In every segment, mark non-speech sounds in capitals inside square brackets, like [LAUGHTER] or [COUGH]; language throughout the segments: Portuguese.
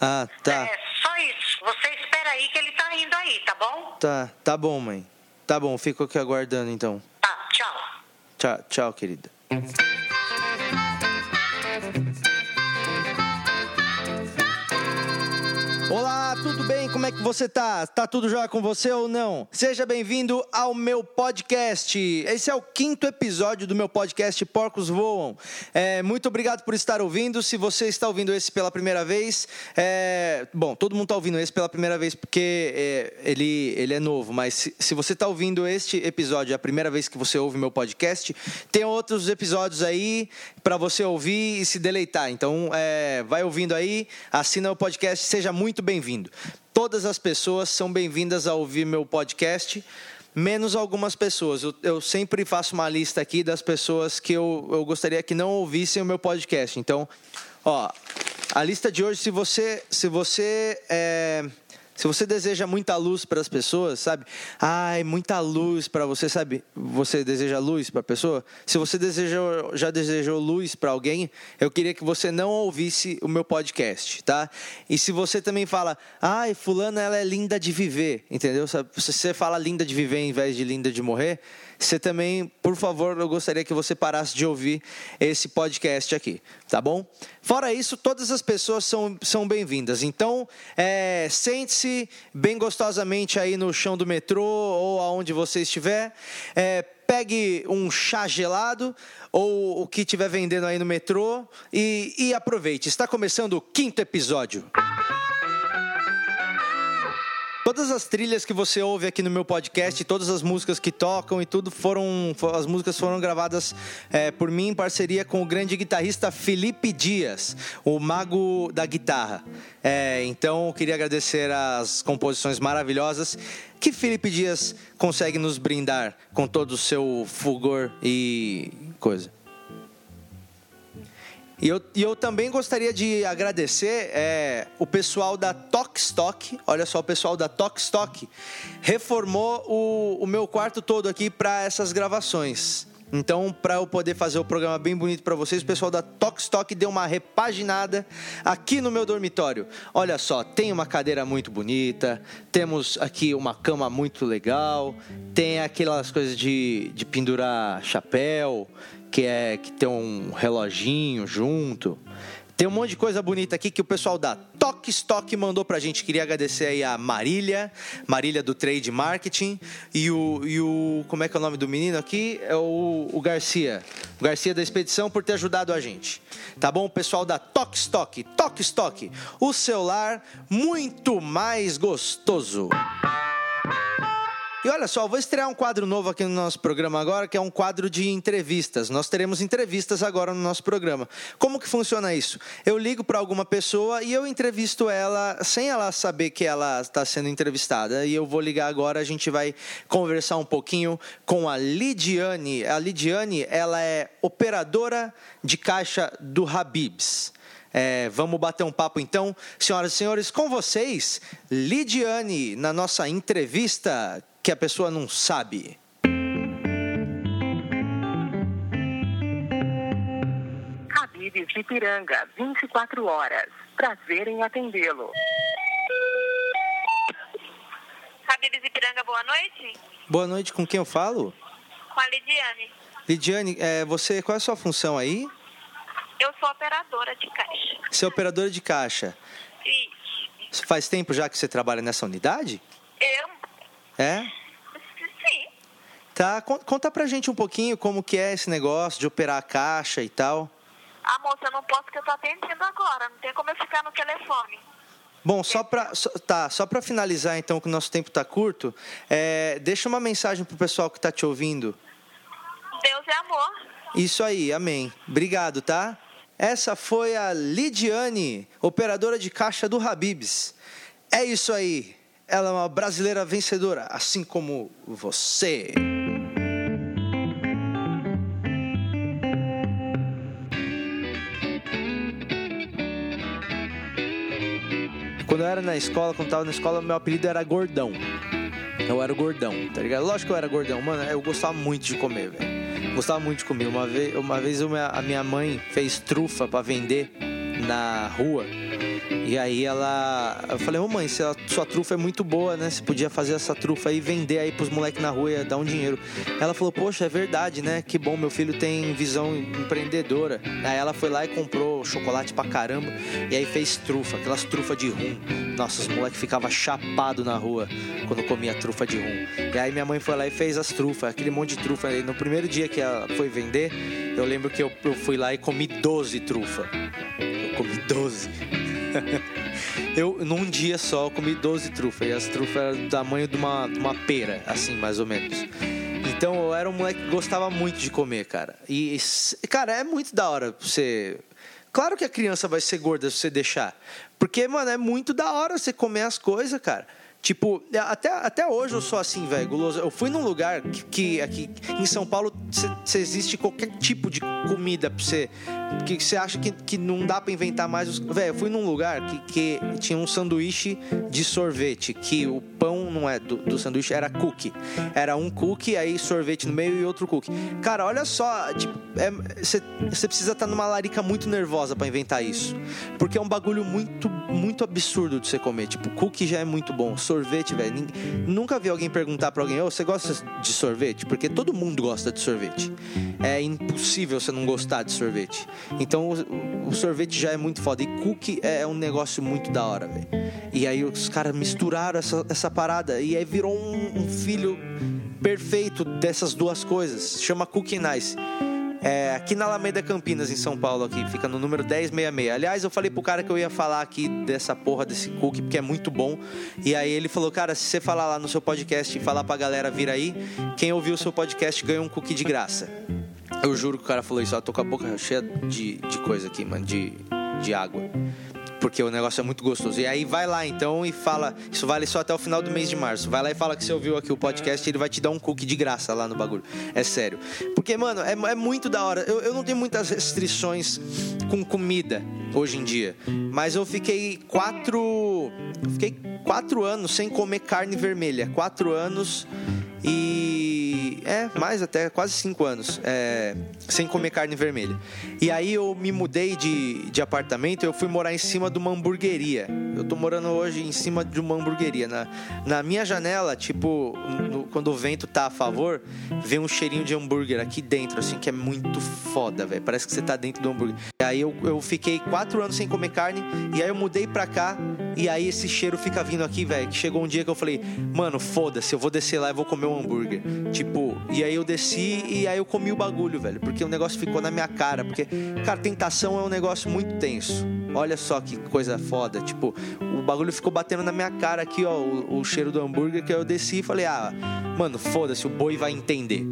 ah, tá. É, só isso. Você espera aí que ele tá indo aí, tá bom? Tá, tá bom, mãe. Tá bom, fico aqui aguardando então. Tá, tchau. Tchau, tchau, querida. Tudo bem? Como é que você tá? Tá tudo jóia com você ou não? Seja bem-vindo ao meu podcast. Esse é o quinto episódio do meu podcast Porcos Voam. É, muito obrigado por estar ouvindo. Se você está ouvindo esse pela primeira vez, é, bom, todo mundo está ouvindo esse pela primeira vez porque é, ele, ele é novo, mas se, se você está ouvindo este episódio, é a primeira vez que você ouve meu podcast, tem outros episódios aí para você ouvir e se deleitar. Então, é, vai ouvindo aí, assina o podcast, seja muito bem-vindo. Todas as pessoas são bem-vindas a ouvir meu podcast, menos algumas pessoas. Eu, eu sempre faço uma lista aqui das pessoas que eu, eu gostaria que não ouvissem o meu podcast. Então, ó, a lista de hoje, se você, se você é, se você deseja muita luz para as pessoas, sabe? Ai, muita luz para você, sabe? Você deseja luz para a pessoa? Se você desejou, já desejou luz para alguém, eu queria que você não ouvisse o meu podcast, tá? E se você também fala, ai, fulana, ela é linda de viver, entendeu? Se você fala linda de viver em vez de linda de morrer, você também, por favor, eu gostaria que você parasse de ouvir esse podcast aqui, tá bom? Fora isso, todas as pessoas são, são bem-vindas. Então, é, sente-se bem gostosamente aí no chão do metrô ou aonde você estiver. É, pegue um chá gelado ou o que estiver vendendo aí no metrô e, e aproveite. Está começando o quinto episódio. Todas as trilhas que você ouve aqui no meu podcast, todas as músicas que tocam e tudo foram. As músicas foram gravadas é, por mim em parceria com o grande guitarrista Felipe Dias, o mago da guitarra. É, então, eu queria agradecer as composições maravilhosas que Felipe Dias consegue nos brindar com todo o seu fulgor e coisa. E eu, e eu também gostaria de agradecer é, o pessoal da Tokstok. Olha só, o pessoal da Tokstok reformou o, o meu quarto todo aqui para essas gravações. Então, para eu poder fazer o programa bem bonito para vocês, o pessoal da Tokstok deu uma repaginada aqui no meu dormitório. Olha só, tem uma cadeira muito bonita, temos aqui uma cama muito legal, tem aquelas coisas de, de pendurar chapéu, que é que tem um reloginho junto. Tem um monte de coisa bonita aqui que o pessoal da Tok Stock mandou pra gente. Queria agradecer aí a Marília, Marília do Trade Marketing e o, e o como é que é o nome do menino aqui? É o, o Garcia. O Garcia da Expedição por ter ajudado a gente. Tá bom? O pessoal da Tok Stock, Tok Stock, o celular muito mais gostoso. E olha só, vou estrear um quadro novo aqui no nosso programa agora, que é um quadro de entrevistas. Nós teremos entrevistas agora no nosso programa. Como que funciona isso? Eu ligo para alguma pessoa e eu entrevisto ela sem ela saber que ela está sendo entrevistada. E eu vou ligar agora, a gente vai conversar um pouquinho com a Lidiane. A Lidiane, ela é operadora de caixa do Habibs. É, vamos bater um papo então, senhoras e senhores, com vocês, Lidiane, na nossa entrevista que a pessoa não sabe. Habibs de Piranga, 24 horas. Prazer em atendê-lo. Habibs Ipiranga, boa noite. Boa noite, com quem eu falo? Com a Lidiane. Lidiane, é, você, qual é a sua função aí? Eu sou operadora de caixa. Você é operadora de caixa. Isso. Faz tempo já que você trabalha nessa unidade? É? Sim. Tá, con- conta pra gente um pouquinho como que é esse negócio de operar a caixa e tal. Ah, moça, eu não posso porque eu tô atendendo agora. Não tem como eu ficar no telefone. Bom, só pra, só- tá, só pra finalizar então, que o nosso tempo tá curto, é, deixa uma mensagem pro pessoal que tá te ouvindo. Deus é amor. Isso aí, amém. Obrigado, tá? Essa foi a Lidiane, operadora de caixa do Habibs. É isso aí. Ela é uma brasileira vencedora, assim como você. Quando eu era na escola, quando eu tava na escola, meu apelido era Gordão. Eu era gordão, tá ligado? Lógico que eu era gordão, mano. Eu gostava muito de comer, velho. Gostava muito de comer. Uma vez, uma vez a minha mãe fez trufa para vender na rua. E aí ela. Eu falei, ô oh, mãe, se a sua trufa é muito boa, né? Você podia fazer essa trufa e vender aí pros moleques na rua e dar um dinheiro. Ela falou, poxa, é verdade, né? Que bom, meu filho tem visão empreendedora. Aí ela foi lá e comprou chocolate pra caramba. E aí fez trufa, aquelas trufas de rum. Nossa, os moleques ficavam chapados na rua quando comia trufa de rum. E aí minha mãe foi lá e fez as trufas, aquele monte de trufa. E no primeiro dia que ela foi vender, eu lembro que eu, eu fui lá e comi 12 trufas. Eu comi 12. [LAUGHS] eu, num dia só, comi 12 trufas. E as trufas eram do tamanho de uma, de uma pera, assim, mais ou menos. Então eu era um moleque que gostava muito de comer, cara. E, cara, é muito da hora você. Claro que a criança vai ser gorda se você deixar. Porque, mano, é muito da hora você comer as coisas, cara. Tipo, até, até hoje eu sou assim, velho, guloso. Eu fui num lugar que, que aqui em São Paulo se existe qualquer tipo de comida pra você. Que você acha que, que não dá para inventar mais. Velho, eu fui num lugar que, que tinha um sanduíche de sorvete. Que o pão não é do, do sanduíche, era cookie. Era um cookie, aí sorvete no meio e outro cookie. Cara, olha só, você é, precisa estar tá numa larica muito nervosa para inventar isso. Porque é um bagulho muito, muito absurdo de você comer. Tipo, cookie já é muito bom sorvete, velho. Nunca vi alguém perguntar pra alguém: oh, você gosta de sorvete? Porque todo mundo gosta de sorvete. É impossível você não gostar de sorvete. Então o, o sorvete já é muito foda. E cookie é, é um negócio muito da hora, velho. E aí os caras misturaram essa, essa parada. E aí virou um, um filho perfeito dessas duas coisas. Chama Cookie Nice. É, aqui na Alameda Campinas, em São Paulo, aqui, fica no número 1066. Aliás, eu falei pro cara que eu ia falar aqui dessa porra desse cookie, porque é muito bom. E aí ele falou, cara, se você falar lá no seu podcast e falar pra galera vir aí, quem ouviu o seu podcast ganha um cookie de graça. Eu juro que o cara falou isso, ó, tô com a boca cheia de, de coisa aqui, mano, de, de água porque o negócio é muito gostoso. E aí vai lá então e fala, isso vale só até o final do mês de março. Vai lá e fala que você ouviu aqui o podcast ele vai te dar um cookie de graça lá no bagulho. É sério. Porque, mano, é, é muito da hora. Eu, eu não tenho muitas restrições com comida hoje em dia. Mas eu fiquei quatro. Fiquei quatro anos sem comer carne vermelha. Quatro anos e é mais até quase cinco anos é, sem comer carne vermelha. E aí eu me mudei de, de apartamento, eu fui morar em cima de uma hamburgueria. Eu tô morando hoje em cima de uma hamburgueria. Na, na minha janela, tipo, no, quando o vento tá a favor, vem um cheirinho de hambúrguer aqui dentro, assim, que é muito foda, velho. Parece que você tá dentro do hambúrguer. E aí eu, eu fiquei quatro anos sem comer carne, e aí eu mudei pra cá, e aí esse cheiro fica vindo aqui, velho. Que chegou um dia que eu falei, mano, foda-se, eu vou descer lá e vou comer um hambúrguer. Tipo, e aí eu desci e aí eu comi o bagulho, velho. Porque o negócio ficou na minha cara. Porque, cara, tentação é um negócio muito tenso. Olha só que coisa foda. Tipo, o bagulho ficou batendo na minha cara aqui, ó, o, o cheiro do hambúrguer. Que eu desci e falei, ah, mano, foda-se, o boi vai entender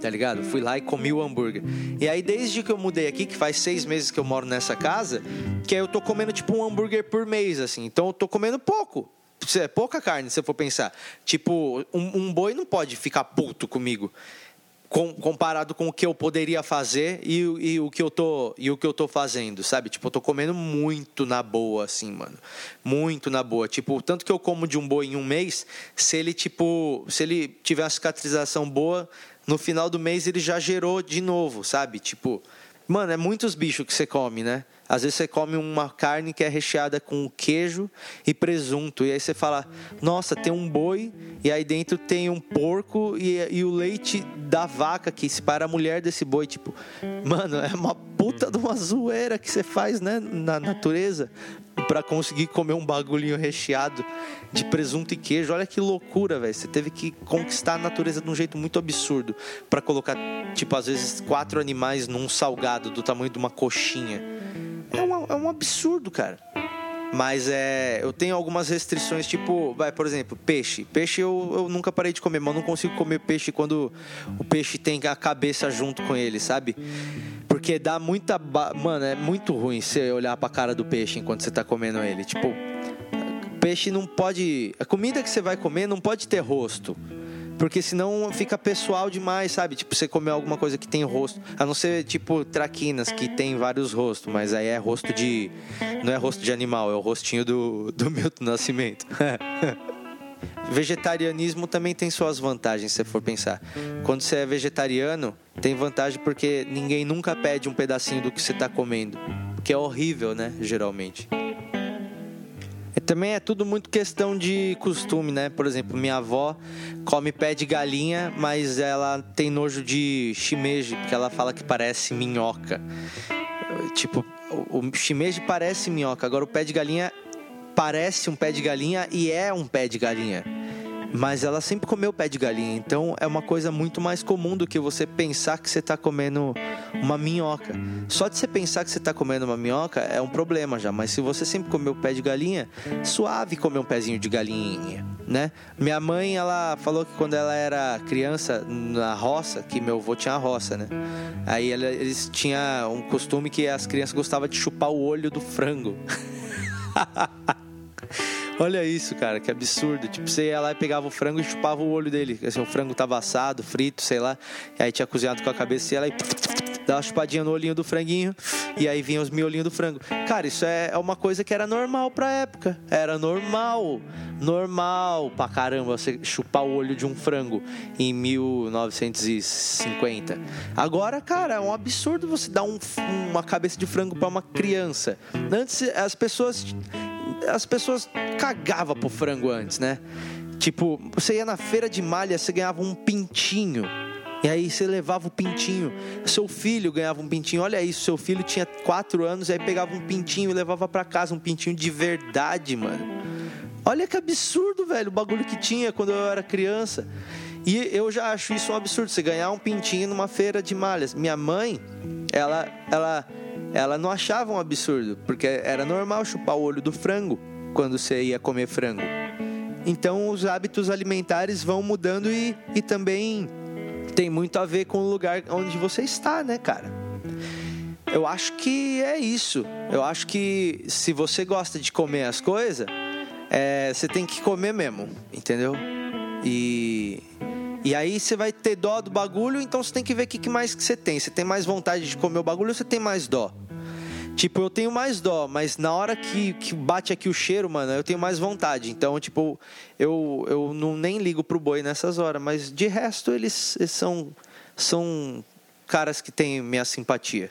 tá ligado? Fui lá e comi o hambúrguer. E aí, desde que eu mudei aqui, que faz seis meses que eu moro nessa casa, que aí eu tô comendo tipo um hambúrguer por mês, assim. Então eu tô comendo pouco é pouca carne, se eu for pensar. Tipo, um, um boi não pode ficar puto comigo. Com, comparado com o que eu poderia fazer e, e, o que eu tô e o que eu tô fazendo, sabe? Tipo, eu tô comendo muito na boa assim, mano. Muito na boa. Tipo, tanto que eu como de um boi em um mês, se ele tipo, se ele tiver uma cicatrização boa, no final do mês ele já gerou de novo, sabe? Tipo, mano, é muitos bichos que você come, né? Às vezes você come uma carne que é recheada com queijo e presunto. E aí você fala, nossa, tem um boi e aí dentro tem um porco e, e o leite da vaca que se para a mulher desse boi. Tipo, mano, é uma puta de uma zoeira que você faz, né, na natureza para conseguir comer um bagulhinho recheado de presunto e queijo. Olha que loucura, velho. Você teve que conquistar a natureza de um jeito muito absurdo para colocar, tipo, às vezes quatro animais num salgado do tamanho de uma coxinha. É, uma, é um absurdo, cara. Mas é, eu tenho algumas restrições, tipo, vai, por exemplo, peixe. Peixe eu, eu nunca parei de comer, mas eu não consigo comer peixe quando o peixe tem a cabeça junto com ele, sabe? Porque dá muita. Mano, é muito ruim você olhar pra cara do peixe enquanto você tá comendo ele. Tipo, peixe não pode. A comida que você vai comer não pode ter rosto. Porque senão fica pessoal demais, sabe? Tipo, você comer alguma coisa que tem rosto. A não ser, tipo, traquinas, que tem vários rostos. Mas aí é rosto de. Não é rosto de animal, é o rostinho do, do Milton Nascimento. [LAUGHS] vegetarianismo também tem suas vantagens, se for pensar. Quando você é vegetariano, tem vantagem porque ninguém nunca pede um pedacinho do que você está comendo, que é horrível, né? Geralmente. Também é tudo muito questão de costume, né? Por exemplo, minha avó come pé de galinha, mas ela tem nojo de shimeji, porque ela fala que parece minhoca. Tipo, o shimeji parece minhoca, agora o pé de galinha parece um pé de galinha e é um pé de galinha. Mas ela sempre comeu pé de galinha, então é uma coisa muito mais comum do que você pensar que você está comendo uma minhoca. Só de você pensar que você está comendo uma minhoca é um problema já, mas se você sempre comeu pé de galinha, suave comer um pezinho de galinha, né? Minha mãe, ela falou que quando ela era criança na roça, que meu avô tinha a roça, né? Aí eles tinham um costume que as crianças gostavam de chupar o olho do frango. [LAUGHS] Olha isso, cara, que absurdo. Tipo, você ia lá e pegava o frango e chupava o olho dele. Assim, o frango tava assado, frito, sei lá. E aí tinha cozinhado com a cabeça e ela dava uma chupadinha no olhinho do franguinho. E aí vinha os miolinhos do frango. Cara, isso é, é uma coisa que era normal pra época. Era normal. Normal pra caramba você chupar o olho de um frango em 1950. Agora, cara, é um absurdo você dar um, uma cabeça de frango para uma criança. Antes as pessoas as pessoas cagavam pro frango antes, né? Tipo, você ia na feira de malha, você ganhava um pintinho. E aí você levava o pintinho. Seu filho ganhava um pintinho. Olha isso, seu filho tinha quatro anos, aí pegava um pintinho e levava para casa um pintinho de verdade, mano. Olha que absurdo, velho, o bagulho que tinha quando eu era criança. E eu já acho isso um absurdo, você ganhar um pintinho numa feira de malhas. Minha mãe, ela, ela ela não achava um absurdo, porque era normal chupar o olho do frango quando você ia comer frango. Então os hábitos alimentares vão mudando e, e também tem muito a ver com o lugar onde você está, né, cara? Eu acho que é isso. Eu acho que se você gosta de comer as coisas, é, você tem que comer mesmo, entendeu? E e aí você vai ter dó do bagulho, então você tem que ver o que mais que você tem. Você tem mais vontade de comer o bagulho ou você tem mais dó? Tipo, eu tenho mais dó, mas na hora que, que bate aqui o cheiro, mano, eu tenho mais vontade. Então, tipo, eu, eu não nem ligo pro boi nessas horas. Mas de resto, eles, eles são, são caras que têm minha simpatia,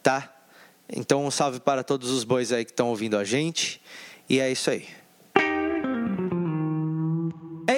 tá? Então, um salve para todos os bois aí que estão ouvindo a gente. E é isso aí.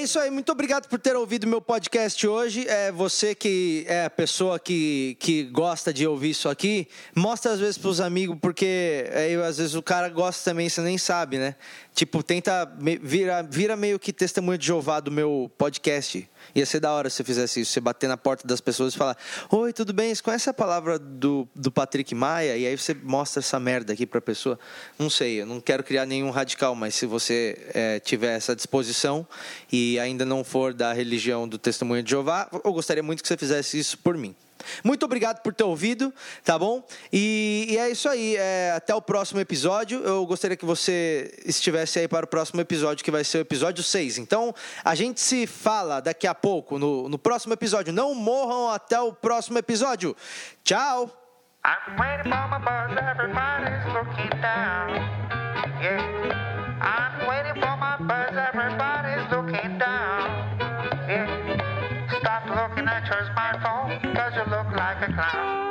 Isso aí, muito obrigado por ter ouvido meu podcast hoje. É você que é a pessoa que, que gosta de ouvir isso aqui, mostra às vezes pros amigos, porque aí, às vezes o cara gosta também, você nem sabe, né? Tipo, tenta vira, vira meio que testemunho de Jeová do meu podcast. Ia ser da hora se você fizesse isso, você bater na porta das pessoas e falar: Oi, tudo bem? Você conhece a palavra do, do Patrick Maia? E aí você mostra essa merda aqui pra pessoa. Não sei, eu não quero criar nenhum radical, mas se você é, tiver essa disposição e ainda não for da religião do Testemunho de Jeová, eu gostaria muito que você fizesse isso por mim. Muito obrigado por ter ouvido, tá bom? E, e é isso aí. É, até o próximo episódio. Eu gostaria que você estivesse aí para o próximo episódio, que vai ser o episódio 6. Então, a gente se fala daqui a pouco, no, no próximo episódio. Não morram até o próximo episódio. Tchau! I'm waiting for my bus, everybody's time.